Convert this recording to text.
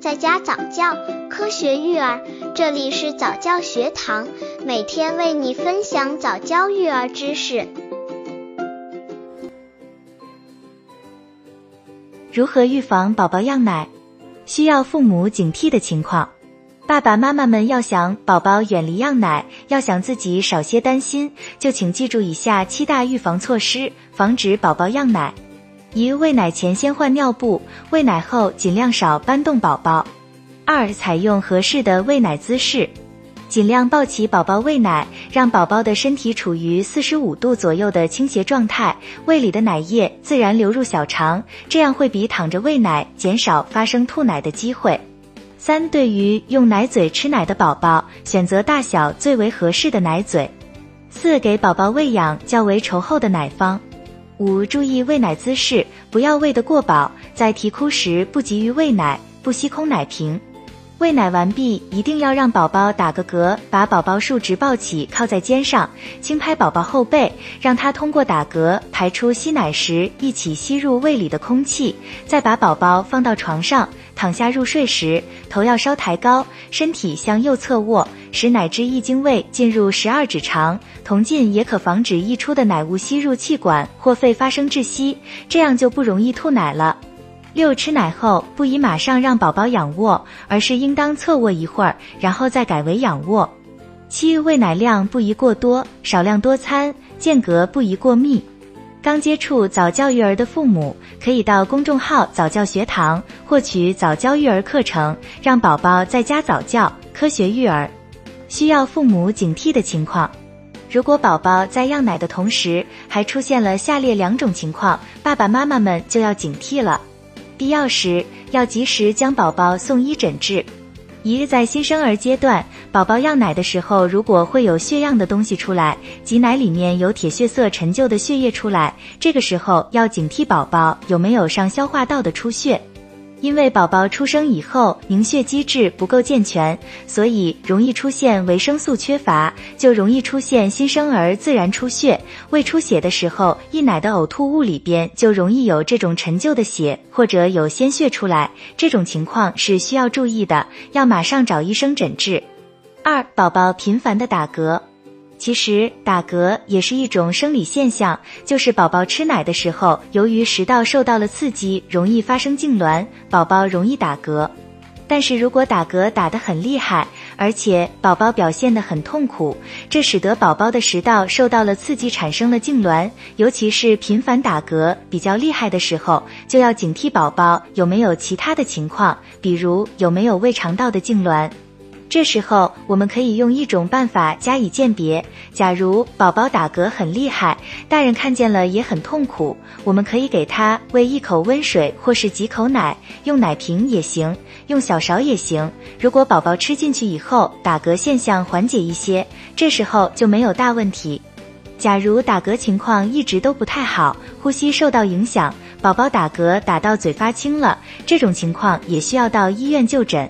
在家早教，科学育儿，这里是早教学堂，每天为你分享早教育儿知识。如何预防宝宝样奶？需要父母警惕的情况。爸爸妈妈们要想宝宝远离样奶，要想自己少些担心，就请记住以下七大预防措施，防止宝宝样奶。一、喂奶前先换尿布，喂奶后尽量少搬动宝宝。二、采用合适的喂奶姿势，尽量抱起宝宝喂奶，让宝宝的身体处于四十五度左右的倾斜状态，胃里的奶液自然流入小肠，这样会比躺着喂奶减少发生吐奶的机会。三、对于用奶嘴吃奶的宝宝，选择大小最为合适的奶嘴。四、给宝宝喂养较为稠厚的奶方。五、注意喂奶姿势，不要喂得过饱，在啼哭时不急于喂奶，不吸空奶瓶。喂奶完毕，一定要让宝宝打个嗝，把宝宝竖直抱起，靠在肩上，轻拍宝宝后背，让他通过打嗝排出吸奶时一起吸入胃里的空气。再把宝宝放到床上，躺下入睡时，头要稍抬高，身体向右侧卧，使奶汁一经胃进入十二指肠，铜镜也可防止溢出的奶物吸入气管或肺发生窒息，这样就不容易吐奶了。六吃奶后不宜马上让宝宝仰卧，而是应当侧卧一会儿，然后再改为仰卧。七喂奶量不宜过多，少量多餐，间隔不宜过密。刚接触早教育儿的父母，可以到公众号早教学堂获取早教育儿课程，让宝宝在家早教，科学育儿。需要父母警惕的情况，如果宝宝在样奶的同时还出现了下列两种情况，爸爸妈妈们就要警惕了。必要时要及时将宝宝送医诊治。一日在新生儿阶段，宝宝要奶的时候，如果会有血样的东西出来，挤奶里面有铁血色陈旧的血液出来，这个时候要警惕宝宝有没有上消化道的出血。因为宝宝出生以后凝血机制不够健全，所以容易出现维生素缺乏，就容易出现新生儿自然出血。胃出血的时候，溢奶的呕吐物里边就容易有这种陈旧的血，或者有鲜血出来。这种情况是需要注意的，要马上找医生诊治。二、宝宝频繁的打嗝。其实打嗝也是一种生理现象，就是宝宝吃奶的时候，由于食道受到了刺激，容易发生痉挛，宝宝容易打嗝。但是如果打嗝打得很厉害，而且宝宝表现得很痛苦，这使得宝宝的食道受到了刺激，产生了痉挛。尤其是频繁打嗝比较厉害的时候，就要警惕宝宝有没有其他的情况，比如有没有胃肠道的痉挛。这时候，我们可以用一种办法加以鉴别。假如宝宝打嗝很厉害，大人看见了也很痛苦，我们可以给他喂一口温水或是几口奶，用奶瓶也行，用小勺也行。如果宝宝吃进去以后，打嗝现象缓解一些，这时候就没有大问题。假如打嗝情况一直都不太好，呼吸受到影响，宝宝打嗝打到嘴发青了，这种情况也需要到医院就诊。